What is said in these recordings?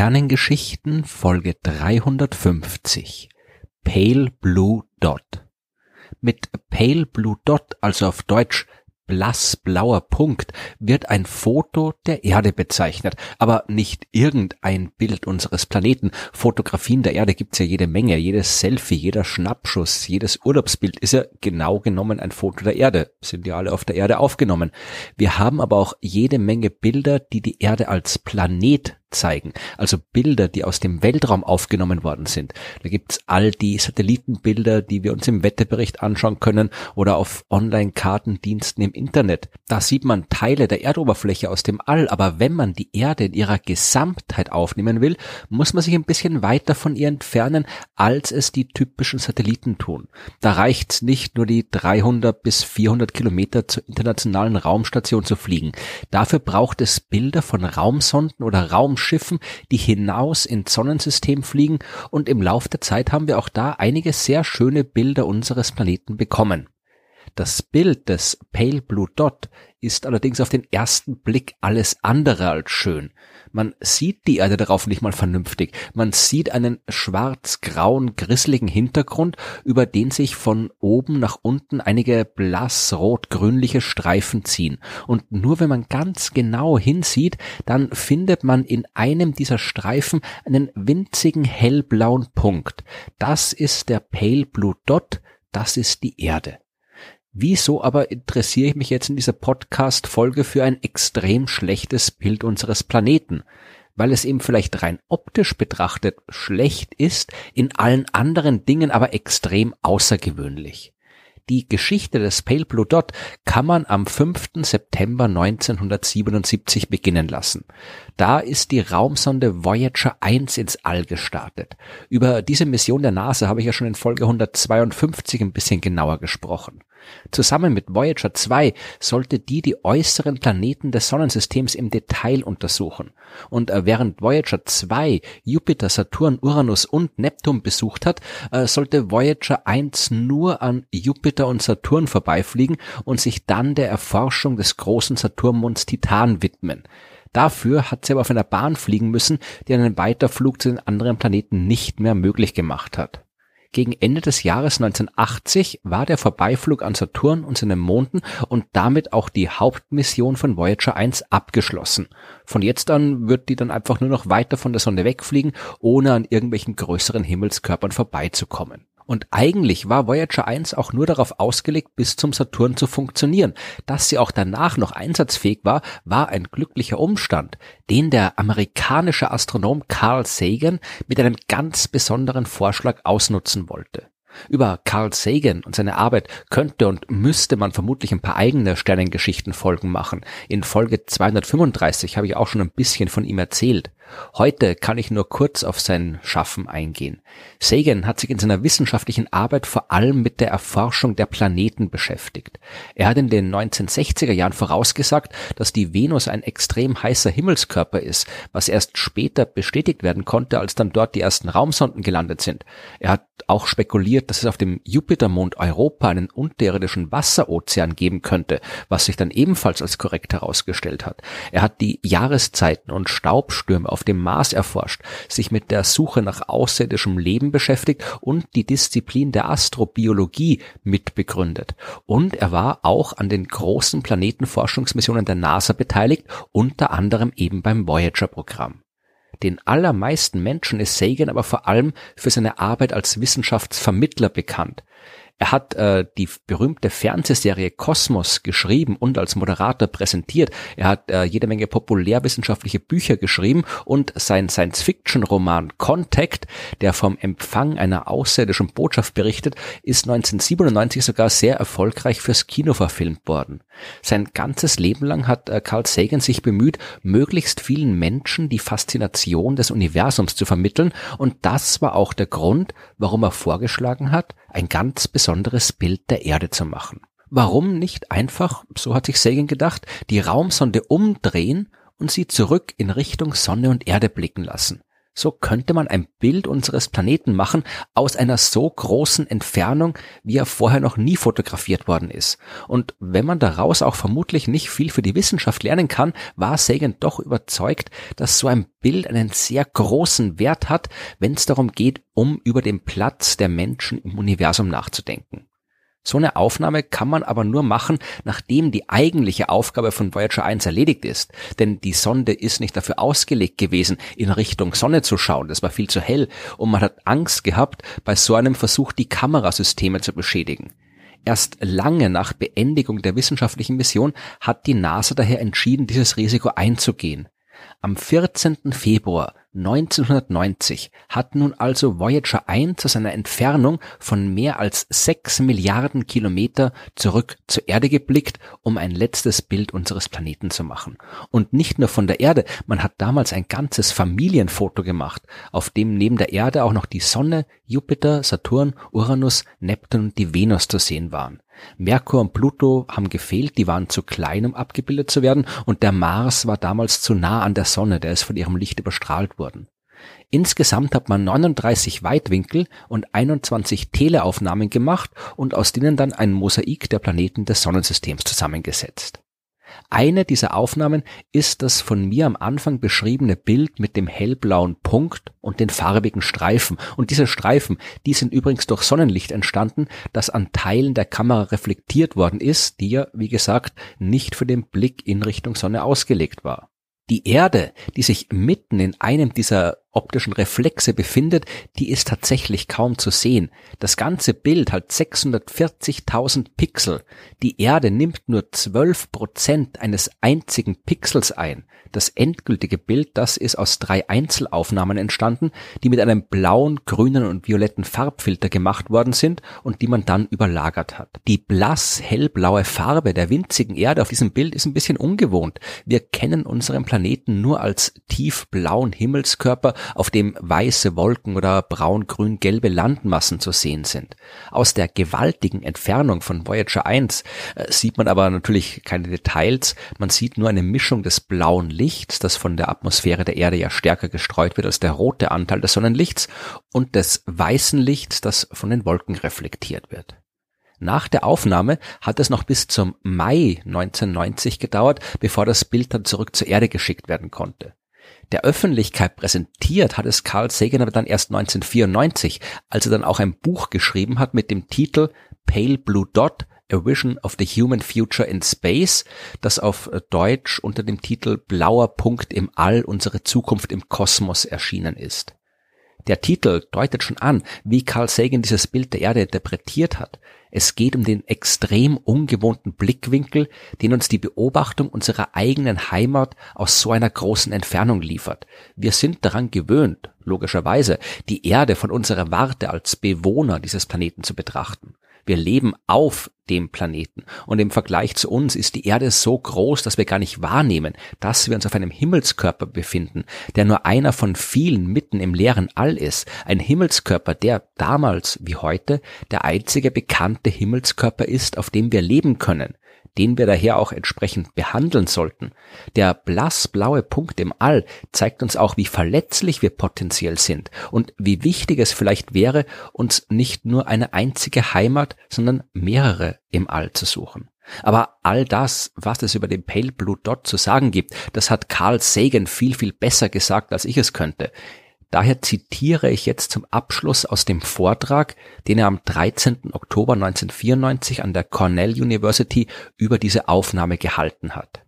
Sternengeschichten Folge 350 Pale Blue Dot. Mit Pale Blue Dot, also auf Deutsch blassblauer Punkt wird ein Foto der Erde bezeichnet, aber nicht irgendein Bild unseres Planeten. Fotografien der Erde gibt's ja jede Menge, jedes Selfie, jeder Schnappschuss, jedes Urlaubsbild ist ja genau genommen ein Foto der Erde, sind ja alle auf der Erde aufgenommen. Wir haben aber auch jede Menge Bilder, die die Erde als Planet zeigen. Also Bilder, die aus dem Weltraum aufgenommen worden sind. Da gibt's all die Satellitenbilder, die wir uns im Wetterbericht anschauen können oder auf Online-Kartendiensten im Internet. Da sieht man Teile der Erdoberfläche aus dem All, aber wenn man die Erde in ihrer Gesamtheit aufnehmen will, muss man sich ein bisschen weiter von ihr entfernen, als es die typischen Satelliten tun. Da reicht's nicht nur die 300 bis 400 Kilometer zur internationalen Raumstation zu fliegen. Dafür braucht es Bilder von Raumsonden oder Raum Schiffen, die hinaus ins Sonnensystem fliegen und im Lauf der Zeit haben wir auch da einige sehr schöne Bilder unseres Planeten bekommen. Das Bild des Pale Blue Dot ist allerdings auf den ersten Blick alles andere als schön. Man sieht die Erde darauf nicht mal vernünftig. Man sieht einen schwarz-grauen, grisseligen Hintergrund, über den sich von oben nach unten einige blass-rot-grünliche Streifen ziehen. Und nur wenn man ganz genau hinsieht, dann findet man in einem dieser Streifen einen winzigen hellblauen Punkt. Das ist der Pale Blue Dot, das ist die Erde. Wieso aber interessiere ich mich jetzt in dieser Podcast-Folge für ein extrem schlechtes Bild unseres Planeten? Weil es eben vielleicht rein optisch betrachtet schlecht ist, in allen anderen Dingen aber extrem außergewöhnlich. Die Geschichte des Pale Blue Dot kann man am 5. September 1977 beginnen lassen. Da ist die Raumsonde Voyager 1 ins All gestartet. Über diese Mission der NASA habe ich ja schon in Folge 152 ein bisschen genauer gesprochen. Zusammen mit Voyager 2 sollte die die äußeren Planeten des Sonnensystems im Detail untersuchen. Und äh, während Voyager 2 Jupiter, Saturn, Uranus und Neptun besucht hat, äh, sollte Voyager 1 nur an Jupiter und Saturn vorbeifliegen und sich dann der Erforschung des großen Saturnmonds Titan widmen. Dafür hat sie aber auf einer Bahn fliegen müssen, die einen Weiterflug zu den anderen Planeten nicht mehr möglich gemacht hat. Gegen Ende des Jahres 1980 war der Vorbeiflug an Saturn und seinen Monden und damit auch die Hauptmission von Voyager 1 abgeschlossen. Von jetzt an wird die dann einfach nur noch weiter von der Sonne wegfliegen, ohne an irgendwelchen größeren Himmelskörpern vorbeizukommen. Und eigentlich war Voyager 1 auch nur darauf ausgelegt, bis zum Saturn zu funktionieren. Dass sie auch danach noch einsatzfähig war, war ein glücklicher Umstand, den der amerikanische Astronom Carl Sagan mit einem ganz besonderen Vorschlag ausnutzen wollte. Über Carl Sagan und seine Arbeit könnte und müsste man vermutlich ein paar eigene Sternengeschichten-Folgen machen. In Folge 235 habe ich auch schon ein bisschen von ihm erzählt. Heute kann ich nur kurz auf sein Schaffen eingehen. Sagan hat sich in seiner wissenschaftlichen Arbeit vor allem mit der Erforschung der Planeten beschäftigt. Er hat in den 1960er Jahren vorausgesagt, dass die Venus ein extrem heißer Himmelskörper ist, was erst später bestätigt werden konnte, als dann dort die ersten Raumsonden gelandet sind. Er hat auch spekuliert, dass es auf dem Jupitermond Europa einen unterirdischen Wasserozean geben könnte, was sich dann ebenfalls als korrekt herausgestellt hat. Er hat die Jahreszeiten und Staubstürme auf dem Mars erforscht, sich mit der Suche nach außerirdischem Leben beschäftigt und die Disziplin der Astrobiologie mitbegründet. Und er war auch an den großen Planetenforschungsmissionen der NASA beteiligt, unter anderem eben beim Voyager-Programm. Den allermeisten Menschen ist Sagan aber vor allem für seine Arbeit als Wissenschaftsvermittler bekannt. Er hat äh, die berühmte Fernsehserie Kosmos geschrieben und als Moderator präsentiert. Er hat äh, jede Menge populärwissenschaftliche Bücher geschrieben und sein Science-Fiction-Roman Contact, der vom Empfang einer außerirdischen Botschaft berichtet, ist 1997 sogar sehr erfolgreich fürs Kino verfilmt worden. Sein ganzes Leben lang hat äh, Carl Sagan sich bemüht, möglichst vielen Menschen die Faszination des Universums zu vermitteln und das war auch der Grund, warum er vorgeschlagen hat, ein ganz besonderes Bild der Erde zu machen. Warum nicht einfach, so hat sich Sagan gedacht, die Raumsonde umdrehen und sie zurück in Richtung Sonne und Erde blicken lassen? So könnte man ein Bild unseres Planeten machen aus einer so großen Entfernung, wie er vorher noch nie fotografiert worden ist. Und wenn man daraus auch vermutlich nicht viel für die Wissenschaft lernen kann, war Sagan doch überzeugt, dass so ein Bild einen sehr großen Wert hat, wenn es darum geht, um über den Platz der Menschen im Universum nachzudenken. So eine Aufnahme kann man aber nur machen, nachdem die eigentliche Aufgabe von Voyager 1 erledigt ist. Denn die Sonde ist nicht dafür ausgelegt gewesen, in Richtung Sonne zu schauen. Das war viel zu hell und man hat Angst gehabt, bei so einem Versuch die Kamerasysteme zu beschädigen. Erst lange nach Beendigung der wissenschaftlichen Mission hat die NASA daher entschieden, dieses Risiko einzugehen. Am 14. Februar 1990 hat nun also Voyager 1 zu seiner Entfernung von mehr als 6 Milliarden Kilometer zurück zur Erde geblickt, um ein letztes Bild unseres Planeten zu machen. Und nicht nur von der Erde, man hat damals ein ganzes Familienfoto gemacht, auf dem neben der Erde auch noch die Sonne, Jupiter, Saturn, Uranus, Neptun und die Venus zu sehen waren. Merkur und Pluto haben gefehlt, die waren zu klein, um abgebildet zu werden, und der Mars war damals zu nah an der Sonne, der ist von ihrem Licht überstrahlt worden. Insgesamt hat man 39 Weitwinkel und 21 Teleaufnahmen gemacht und aus denen dann ein Mosaik der Planeten des Sonnensystems zusammengesetzt. Eine dieser Aufnahmen ist das von mir am Anfang beschriebene Bild mit dem hellblauen Punkt und den farbigen Streifen. Und diese Streifen, die sind übrigens durch Sonnenlicht entstanden, das an Teilen der Kamera reflektiert worden ist, die ja, wie gesagt, nicht für den Blick in Richtung Sonne ausgelegt war. Die Erde, die sich mitten in einem dieser optischen Reflexe befindet, die ist tatsächlich kaum zu sehen. Das ganze Bild hat 640.000 Pixel. Die Erde nimmt nur 12 Prozent eines einzigen Pixels ein. Das endgültige Bild, das ist aus drei Einzelaufnahmen entstanden, die mit einem blauen, grünen und violetten Farbfilter gemacht worden sind und die man dann überlagert hat. Die blass hellblaue Farbe der winzigen Erde auf diesem Bild ist ein bisschen ungewohnt. Wir kennen unseren Planeten nur als tiefblauen Himmelskörper auf dem weiße Wolken oder braun-grün-gelbe Landmassen zu sehen sind. Aus der gewaltigen Entfernung von Voyager 1 äh, sieht man aber natürlich keine Details, man sieht nur eine Mischung des blauen Lichts, das von der Atmosphäre der Erde ja stärker gestreut wird als der rote Anteil des Sonnenlichts, und des weißen Lichts, das von den Wolken reflektiert wird. Nach der Aufnahme hat es noch bis zum Mai 1990 gedauert, bevor das Bild dann zurück zur Erde geschickt werden konnte. Der Öffentlichkeit präsentiert hat es Carl Sagan aber dann erst 1994, als er dann auch ein Buch geschrieben hat mit dem Titel Pale Blue Dot, A Vision of the Human Future in Space, das auf Deutsch unter dem Titel Blauer Punkt im All, unsere Zukunft im Kosmos erschienen ist. Der Titel deutet schon an, wie Carl Sagan dieses Bild der Erde interpretiert hat. Es geht um den extrem ungewohnten Blickwinkel, den uns die Beobachtung unserer eigenen Heimat aus so einer großen Entfernung liefert. Wir sind daran gewöhnt, logischerweise, die Erde von unserer Warte als Bewohner dieses Planeten zu betrachten. Wir leben auf dem Planeten. Und im Vergleich zu uns ist die Erde so groß, dass wir gar nicht wahrnehmen, dass wir uns auf einem Himmelskörper befinden, der nur einer von vielen mitten im leeren All ist. Ein Himmelskörper, der damals wie heute der einzige bekannte Himmelskörper ist, auf dem wir leben können den wir daher auch entsprechend behandeln sollten. Der blassblaue Punkt im All zeigt uns auch, wie verletzlich wir potenziell sind und wie wichtig es vielleicht wäre, uns nicht nur eine einzige Heimat, sondern mehrere im All zu suchen. Aber all das, was es über den Pale Blue Dot zu sagen gibt, das hat Carl Sagan viel, viel besser gesagt, als ich es könnte. Daher zitiere ich jetzt zum Abschluss aus dem Vortrag, den er am 13. Oktober 1994 an der Cornell University über diese Aufnahme gehalten hat.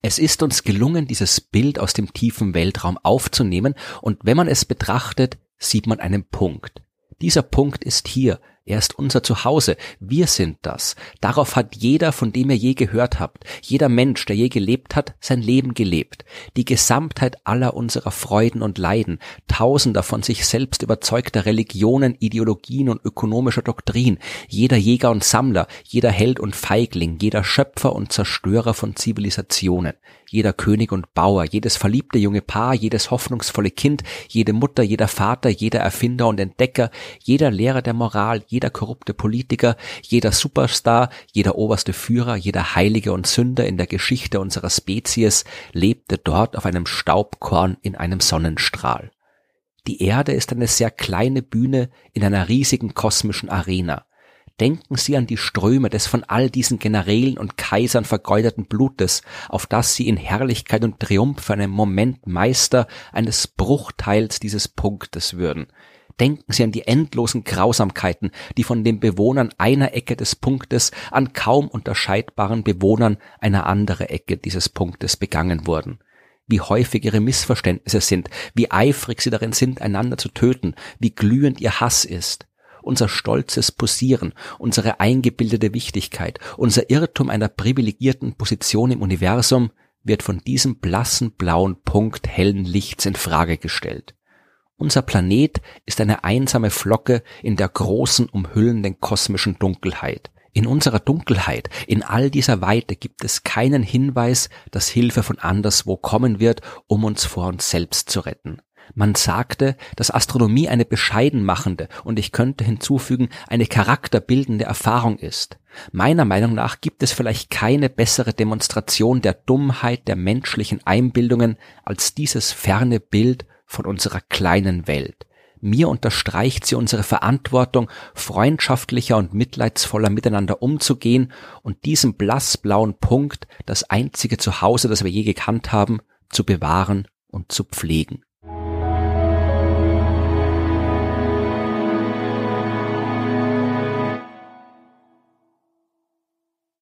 Es ist uns gelungen, dieses Bild aus dem tiefen Weltraum aufzunehmen, und wenn man es betrachtet, sieht man einen Punkt. Dieser Punkt ist hier, er ist unser Zuhause. Wir sind das. Darauf hat jeder, von dem ihr je gehört habt, jeder Mensch, der je gelebt hat, sein Leben gelebt. Die Gesamtheit aller unserer Freuden und Leiden, tausender von sich selbst überzeugter Religionen, Ideologien und ökonomischer Doktrin, jeder Jäger und Sammler, jeder Held und Feigling, jeder Schöpfer und Zerstörer von Zivilisationen jeder König und Bauer, jedes verliebte junge Paar, jedes hoffnungsvolle Kind, jede Mutter, jeder Vater, jeder Erfinder und Entdecker, jeder Lehrer der Moral, jeder korrupte Politiker, jeder Superstar, jeder oberste Führer, jeder Heilige und Sünder in der Geschichte unserer Spezies lebte dort auf einem Staubkorn in einem Sonnenstrahl. Die Erde ist eine sehr kleine Bühne in einer riesigen kosmischen Arena. Denken Sie an die Ströme des von all diesen Generälen und Kaisern vergeudeten Blutes, auf das Sie in Herrlichkeit und Triumph für einen Moment Meister eines Bruchteils dieses Punktes würden. Denken Sie an die endlosen Grausamkeiten, die von den Bewohnern einer Ecke des Punktes an kaum unterscheidbaren Bewohnern einer anderen Ecke dieses Punktes begangen wurden wie häufig ihre Missverständnisse sind, wie eifrig sie darin sind, einander zu töten, wie glühend ihr Hass ist. Unser stolzes Posieren, unsere eingebildete Wichtigkeit, unser Irrtum einer privilegierten Position im Universum wird von diesem blassen blauen Punkt hellen Lichts in Frage gestellt. Unser Planet ist eine einsame Flocke in der großen umhüllenden kosmischen Dunkelheit. In unserer Dunkelheit, in all dieser Weite gibt es keinen Hinweis, dass Hilfe von anderswo kommen wird, um uns vor uns selbst zu retten. Man sagte, dass Astronomie eine bescheiden machende und ich könnte hinzufügen, eine charakterbildende Erfahrung ist. Meiner Meinung nach gibt es vielleicht keine bessere Demonstration der Dummheit der menschlichen Einbildungen als dieses ferne Bild von unserer kleinen Welt. Mir unterstreicht sie unsere Verantwortung, freundschaftlicher und mitleidsvoller miteinander umzugehen und diesem blassblauen Punkt, das einzige Zuhause, das wir je gekannt haben, zu bewahren und zu pflegen.